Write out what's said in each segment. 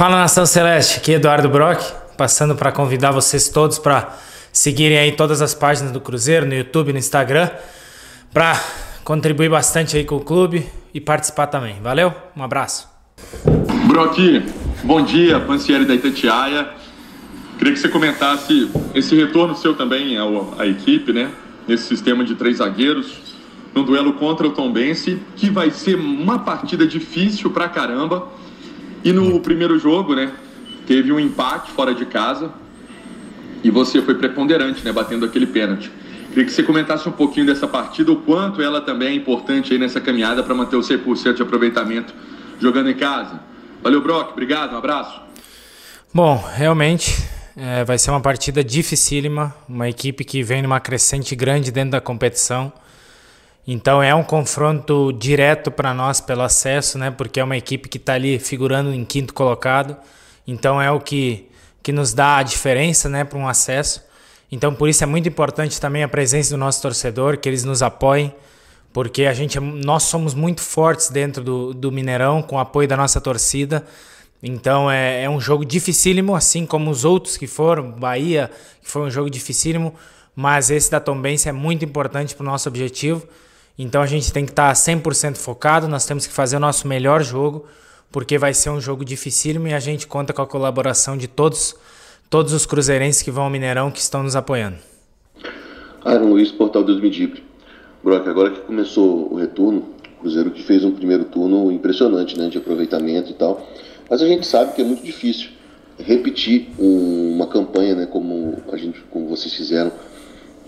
Fala nação celeste, aqui é Eduardo Brock, passando para convidar vocês todos para seguirem aí todas as páginas do Cruzeiro no YouTube, no Instagram, para contribuir bastante aí com o clube e participar também. Valeu, um abraço. Brock, bom dia, Pancieri da Itatiaia. Queria que você comentasse esse retorno seu também ao, à equipe, né? Nesse sistema de três zagueiros, no duelo contra o Tombense, que vai ser uma partida difícil pra caramba. E no primeiro jogo, né? Teve um empate fora de casa e você foi preponderante, né? Batendo aquele pênalti. Queria que você comentasse um pouquinho dessa partida, o quanto ela também é importante aí nessa caminhada para manter o 100% de aproveitamento jogando em casa. Valeu, Brock. Obrigado. Um abraço. Bom, realmente é, vai ser uma partida dificílima, uma equipe que vem numa crescente grande dentro da competição. Então é um confronto direto para nós pelo acesso, né? Porque é uma equipe que está ali figurando em quinto colocado. Então é o que, que nos dá a diferença, né, para um acesso. Então por isso é muito importante também a presença do nosso torcedor, que eles nos apoiem, porque a gente, nós somos muito fortes dentro do, do Mineirão com o apoio da nossa torcida. Então é, é um jogo dificílimo, assim como os outros que foram, Bahia, que foi um jogo dificílimo, mas esse da Tombense é muito importante para o nosso objetivo. Então a gente tem que estar tá 100% focado, nós temos que fazer o nosso melhor jogo, porque vai ser um jogo dificílimo e a gente conta com a colaboração de todos, todos os cruzeirenses que vão ao Mineirão que estão nos apoiando. Aaron Luiz, Portal Deus Medibre. Brock, agora que começou o retorno, o Cruzeiro que fez um primeiro turno impressionante, né, de aproveitamento e tal, mas a gente sabe que é muito difícil repetir um, uma campanha, né, como a gente, como vocês fizeram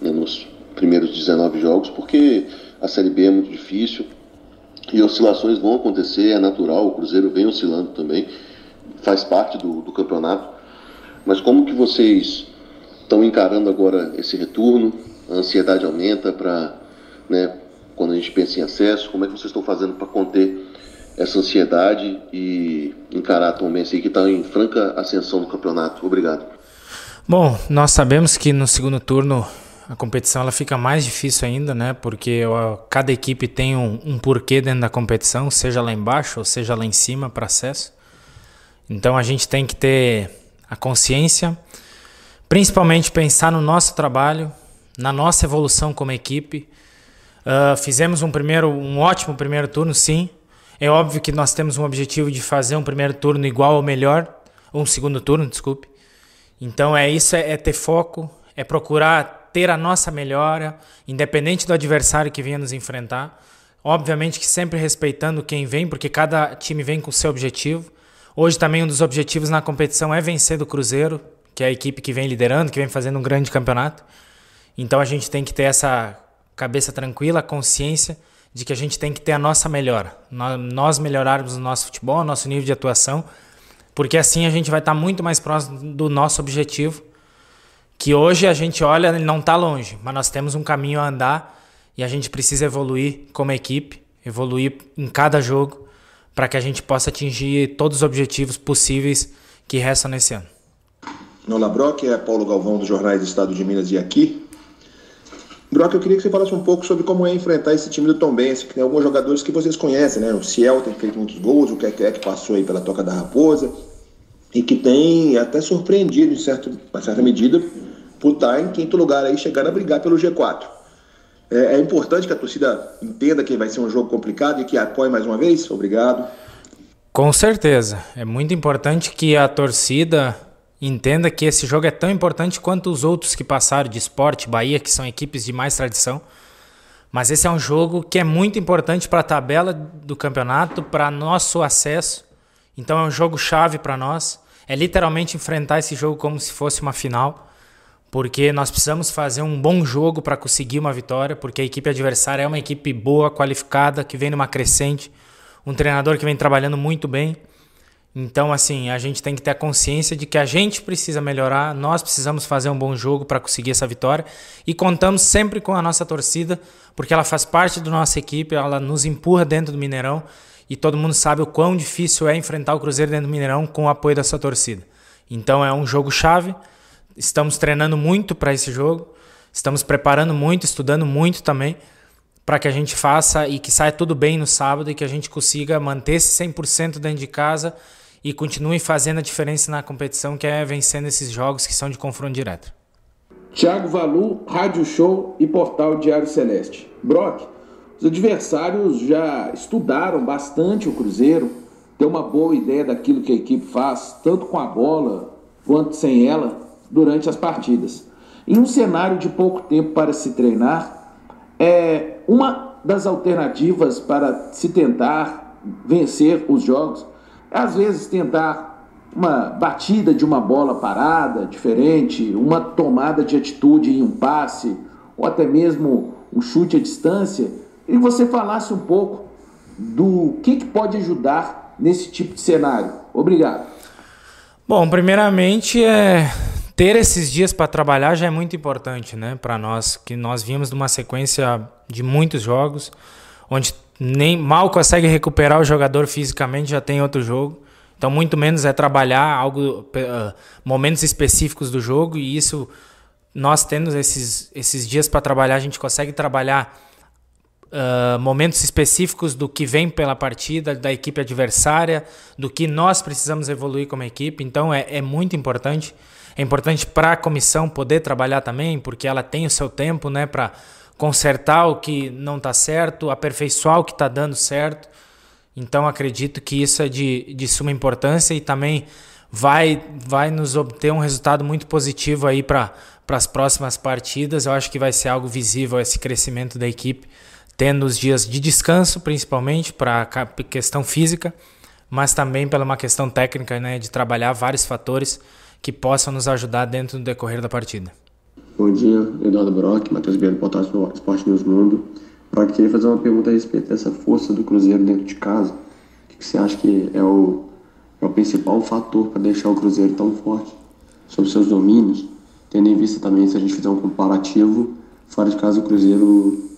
né, nos primeiros 19 jogos, porque a Série B é muito difícil e oscilações vão acontecer, é natural, o Cruzeiro vem oscilando também, faz parte do, do campeonato. Mas como que vocês estão encarando agora esse retorno? A ansiedade aumenta para, né, quando a gente pensa em acesso, como é que vocês estão fazendo para conter essa ansiedade e encarar a Tom que está em franca ascensão no campeonato? Obrigado. Bom, nós sabemos que no segundo turno a competição ela fica mais difícil ainda, né? Porque cada equipe tem um, um porquê dentro da competição, seja lá embaixo ou seja lá em cima para acesso. Então a gente tem que ter a consciência, principalmente pensar no nosso trabalho, na nossa evolução como equipe. Uh, fizemos um primeiro, um ótimo primeiro turno, sim. É óbvio que nós temos um objetivo de fazer um primeiro turno igual ou melhor, um segundo turno, desculpe. Então é isso, é, é ter foco, é procurar ter a nossa melhora, independente do adversário que venha nos enfrentar. Obviamente que sempre respeitando quem vem, porque cada time vem com seu objetivo. Hoje também um dos objetivos na competição é vencer do Cruzeiro, que é a equipe que vem liderando, que vem fazendo um grande campeonato. Então a gente tem que ter essa cabeça tranquila, consciência de que a gente tem que ter a nossa melhora. Nós melhorarmos o nosso futebol, o nosso nível de atuação, porque assim a gente vai estar muito mais próximo do nosso objetivo que hoje a gente olha, ele não está longe, mas nós temos um caminho a andar e a gente precisa evoluir como equipe, evoluir em cada jogo para que a gente possa atingir todos os objetivos possíveis que restam nesse ano. Olá, Brock, é Paulo Galvão dos Jornais do Estado de Minas e aqui. Brock, eu queria que você falasse um pouco sobre como é enfrentar esse time do Tom Benz, que tem alguns jogadores que vocês conhecem, né? O Ciel tem feito muitos gols, o Keké que passou aí pela Toca da Raposa, e que tem até surpreendido, em certa medida, por estar em quinto lugar aí, chegando a brigar pelo G4. É, é, importante que a torcida entenda que vai ser um jogo complicado e que apoie mais uma vez? Obrigado. Com certeza. É muito importante que a torcida entenda que esse jogo é tão importante quanto os outros que passaram de esporte, Bahia, que são equipes de mais tradição. Mas esse é um jogo que é muito importante para a tabela do campeonato, para nosso acesso. Então é um jogo chave para nós. É literalmente enfrentar esse jogo como se fosse uma final porque nós precisamos fazer um bom jogo para conseguir uma vitória, porque a equipe adversária é uma equipe boa, qualificada, que vem numa crescente, um treinador que vem trabalhando muito bem. Então, assim, a gente tem que ter a consciência de que a gente precisa melhorar, nós precisamos fazer um bom jogo para conseguir essa vitória e contamos sempre com a nossa torcida, porque ela faz parte da nossa equipe, ela nos empurra dentro do Mineirão e todo mundo sabe o quão difícil é enfrentar o Cruzeiro dentro do Mineirão com o apoio da sua torcida. Então, é um jogo chave Estamos treinando muito para esse jogo, estamos preparando muito, estudando muito também, para que a gente faça e que saia tudo bem no sábado e que a gente consiga manter esse 100% dentro de casa e continue fazendo a diferença na competição, que é vencendo esses jogos que são de confronto direto. Tiago Valu, Rádio Show e Portal Diário Celeste. Brock, os adversários já estudaram bastante o Cruzeiro, tem uma boa ideia daquilo que a equipe faz, tanto com a bola quanto sem ela, durante as partidas. Em um cenário de pouco tempo para se treinar, é uma das alternativas para se tentar vencer os jogos é às vezes tentar uma batida de uma bola parada diferente, uma tomada de atitude em um passe, ou até mesmo um chute à distância, e você falasse um pouco do que, que pode ajudar nesse tipo de cenário. Obrigado. Bom, primeiramente é ter esses dias para trabalhar já é muito importante, né, para nós, que nós vimos de uma sequência de muitos jogos, onde nem mal consegue recuperar o jogador fisicamente, já tem outro jogo. Então, muito menos é trabalhar algo, uh, momentos específicos do jogo, e isso, nós tendo esses, esses dias para trabalhar, a gente consegue trabalhar uh, momentos específicos do que vem pela partida, da equipe adversária, do que nós precisamos evoluir como equipe. Então, é, é muito importante. É importante para a comissão poder trabalhar também, porque ela tem o seu tempo né, para consertar o que não está certo, aperfeiçoar o que está dando certo. Então acredito que isso é de, de suma importância e também vai, vai nos obter um resultado muito positivo aí para as próximas partidas. Eu acho que vai ser algo visível esse crescimento da equipe, tendo os dias de descanso, principalmente para a questão física, mas também pela uma questão técnica, né, de trabalhar vários fatores que possam nos ajudar dentro do decorrer da partida. Bom dia, Eduardo Brock, Matheus Guerreiro, portal Esporte News Mundo. Para queria fazer uma pergunta a respeito dessa força do Cruzeiro dentro de casa. O que você acha que é o, é o principal fator para deixar o Cruzeiro tão forte sobre seus domínios? Tendo em vista também, se a gente fizer um comparativo, fora de casa o Cruzeiro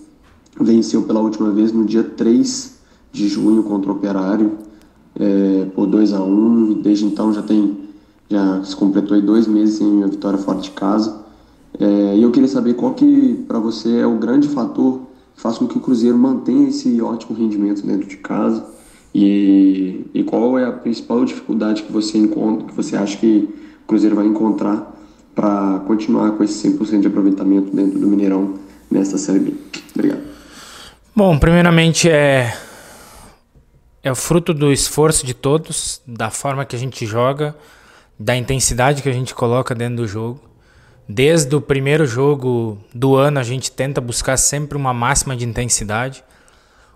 venceu pela última vez no dia 3 de junho contra o Operário é, por 2 a 1 e desde então já tem já se completou aí dois meses sem uma vitória fora de casa. É, e eu queria saber qual que para você é o grande fator faz com que o Cruzeiro mantenha esse ótimo rendimento dentro de casa? E, e qual é a principal dificuldade que você encontra, que você acha que o Cruzeiro vai encontrar para continuar com esse 100% de aproveitamento dentro do Mineirão nesta Série B? Obrigado. Bom, primeiramente é é o fruto do esforço de todos, da forma que a gente joga, da intensidade que a gente coloca dentro do jogo. Desde o primeiro jogo do ano, a gente tenta buscar sempre uma máxima de intensidade.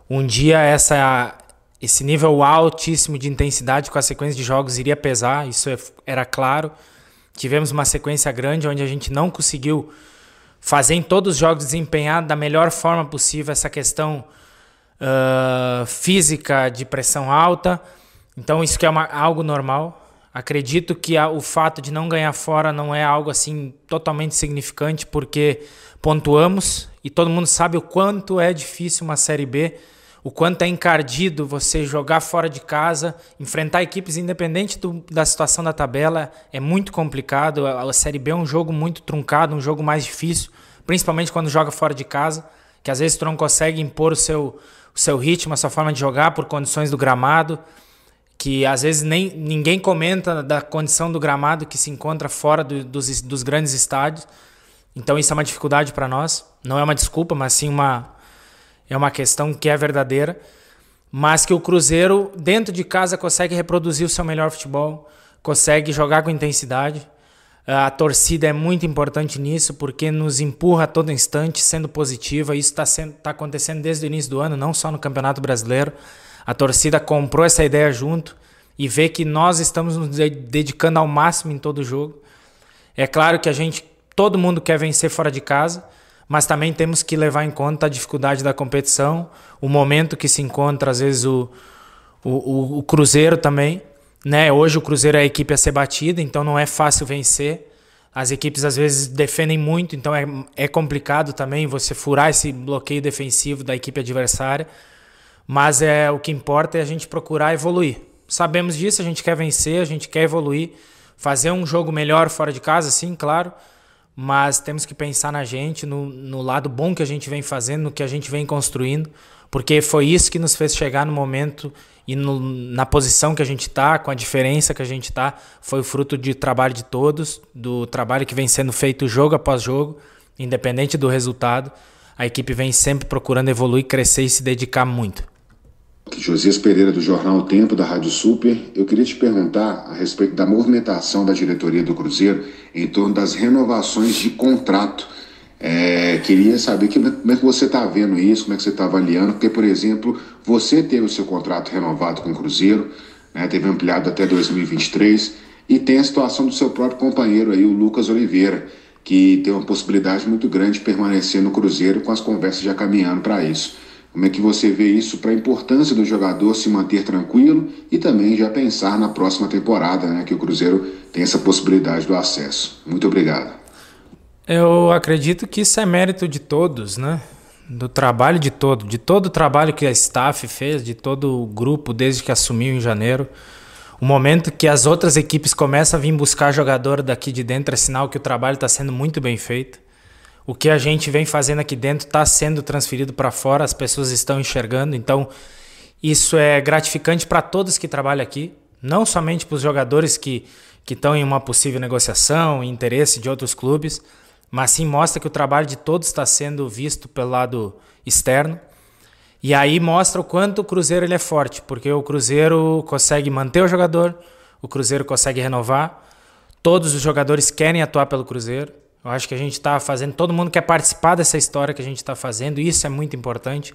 Um dia essa esse nível altíssimo de intensidade com a sequência de jogos iria pesar, isso é, era claro. Tivemos uma sequência grande onde a gente não conseguiu fazer em todos os jogos desempenhar da melhor forma possível essa questão uh, física de pressão alta. Então isso que é uma, algo normal. Acredito que a, o fato de não ganhar fora não é algo assim totalmente significante, porque pontuamos e todo mundo sabe o quanto é difícil uma Série B, o quanto é encardido você jogar fora de casa, enfrentar equipes independente do, da situação da tabela, é muito complicado. A, a Série B é um jogo muito truncado, um jogo mais difícil, principalmente quando joga fora de casa, que às vezes tu não consegue impor o seu, o seu ritmo, a sua forma de jogar por condições do gramado que às vezes nem ninguém comenta da condição do gramado que se encontra fora do, dos, dos grandes estádios. Então isso é uma dificuldade para nós. Não é uma desculpa, mas sim uma é uma questão que é verdadeira. Mas que o Cruzeiro dentro de casa consegue reproduzir o seu melhor futebol, consegue jogar com intensidade. A torcida é muito importante nisso porque nos empurra a todo instante, sendo positiva. Isso está tá acontecendo desde o início do ano, não só no Campeonato Brasileiro. A torcida comprou essa ideia junto e vê que nós estamos nos dedicando ao máximo em todo jogo. É claro que a gente, todo mundo quer vencer fora de casa, mas também temos que levar em conta a dificuldade da competição, o momento que se encontra, às vezes, o, o, o Cruzeiro também. Né? Hoje o Cruzeiro é a equipe a ser batida, então não é fácil vencer. As equipes às vezes defendem muito, então é, é complicado também você furar esse bloqueio defensivo da equipe adversária. Mas é o que importa é a gente procurar evoluir. Sabemos disso, a gente quer vencer, a gente quer evoluir, fazer um jogo melhor fora de casa, sim, claro. mas temos que pensar na gente, no, no lado bom que a gente vem fazendo, no que a gente vem construindo, porque foi isso que nos fez chegar no momento e no, na posição que a gente está, com a diferença que a gente está, foi o fruto de trabalho de todos, do trabalho que vem sendo feito jogo após jogo, independente do resultado. A equipe vem sempre procurando evoluir, crescer e se dedicar muito. Josias Pereira, do Jornal o Tempo, da Rádio Super. Eu queria te perguntar a respeito da movimentação da diretoria do Cruzeiro em torno das renovações de contrato. É, queria saber que, como é que você está vendo isso, como é que você está avaliando, porque, por exemplo, você teve o seu contrato renovado com o Cruzeiro, né, teve ampliado até 2023, e tem a situação do seu próprio companheiro aí, o Lucas Oliveira, que tem uma possibilidade muito grande de permanecer no Cruzeiro com as conversas já caminhando para isso. Como é que você vê isso para a importância do jogador se manter tranquilo e também já pensar na próxima temporada, né, que o Cruzeiro tem essa possibilidade do acesso? Muito obrigado. Eu acredito que isso é mérito de todos, né? Do trabalho de todo, de todo o trabalho que a staff fez, de todo o grupo desde que assumiu em janeiro. O momento que as outras equipes começam a vir buscar jogador daqui de dentro é sinal que o trabalho está sendo muito bem feito o que a gente vem fazendo aqui dentro está sendo transferido para fora, as pessoas estão enxergando, então isso é gratificante para todos que trabalham aqui, não somente para os jogadores que que estão em uma possível negociação, interesse de outros clubes, mas sim mostra que o trabalho de todos está sendo visto pelo lado externo. E aí mostra o quanto o Cruzeiro ele é forte, porque o Cruzeiro consegue manter o jogador, o Cruzeiro consegue renovar, todos os jogadores querem atuar pelo Cruzeiro. Eu acho que a gente está fazendo, todo mundo quer participar dessa história que a gente está fazendo, isso é muito importante.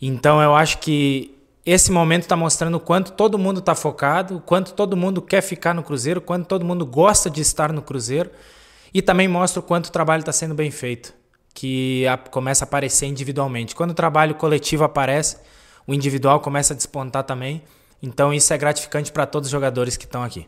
Então eu acho que esse momento está mostrando o quanto todo mundo está focado, o quanto todo mundo quer ficar no Cruzeiro, o quanto todo mundo gosta de estar no Cruzeiro, e também mostra o quanto o trabalho está sendo bem feito, que a, começa a aparecer individualmente. Quando o trabalho coletivo aparece, o individual começa a despontar também. Então isso é gratificante para todos os jogadores que estão aqui.